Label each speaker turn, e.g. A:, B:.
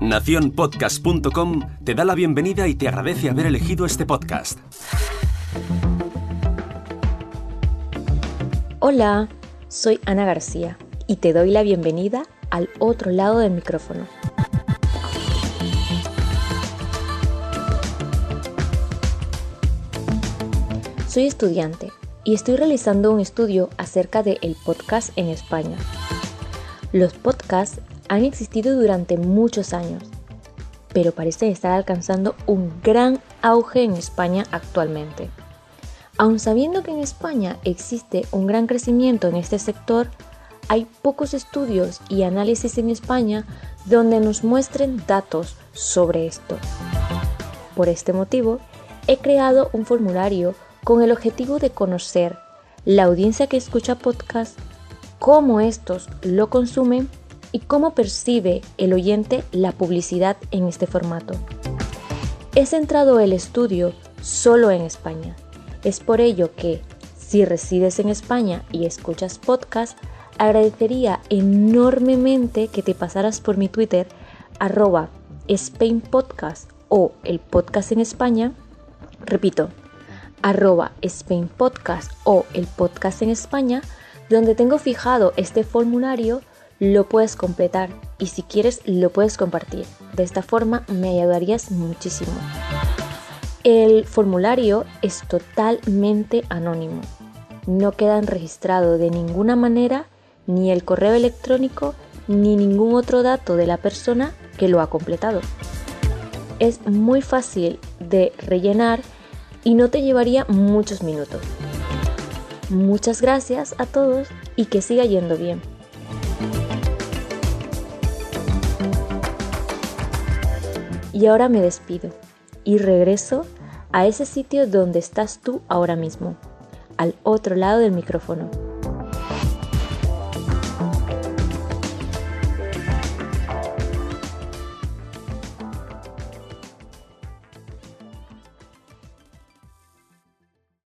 A: Naciónpodcast.com te da la bienvenida y te agradece haber elegido este podcast.
B: Hola, soy Ana García y te doy la bienvenida al otro lado del micrófono. Soy estudiante y estoy realizando un estudio acerca del el podcast en España. Los podcasts han existido durante muchos años, pero parecen estar alcanzando un gran auge en España actualmente. Aun sabiendo que en España existe un gran crecimiento en este sector, hay pocos estudios y análisis en España donde nos muestren datos sobre esto. Por este motivo, he creado un formulario con el objetivo de conocer la audiencia que escucha podcast, cómo estos lo consumen y cómo percibe el oyente la publicidad en este formato. He centrado el estudio solo en España. Es por ello que, si resides en España y escuchas podcast, agradecería enormemente que te pasaras por mi Twitter arroba Spain Podcast o el podcast en España. Repito, arroba Spain Podcast o el podcast en España, donde tengo fijado este formulario lo puedes completar y si quieres lo puedes compartir. De esta forma me ayudarías muchísimo. El formulario es totalmente anónimo. No queda registrado de ninguna manera ni el correo electrónico ni ningún otro dato de la persona que lo ha completado. Es muy fácil de rellenar y no te llevaría muchos minutos. Muchas gracias a todos y que siga yendo bien. Y ahora me despido y regreso a ese sitio donde estás tú ahora mismo, al otro lado del micrófono.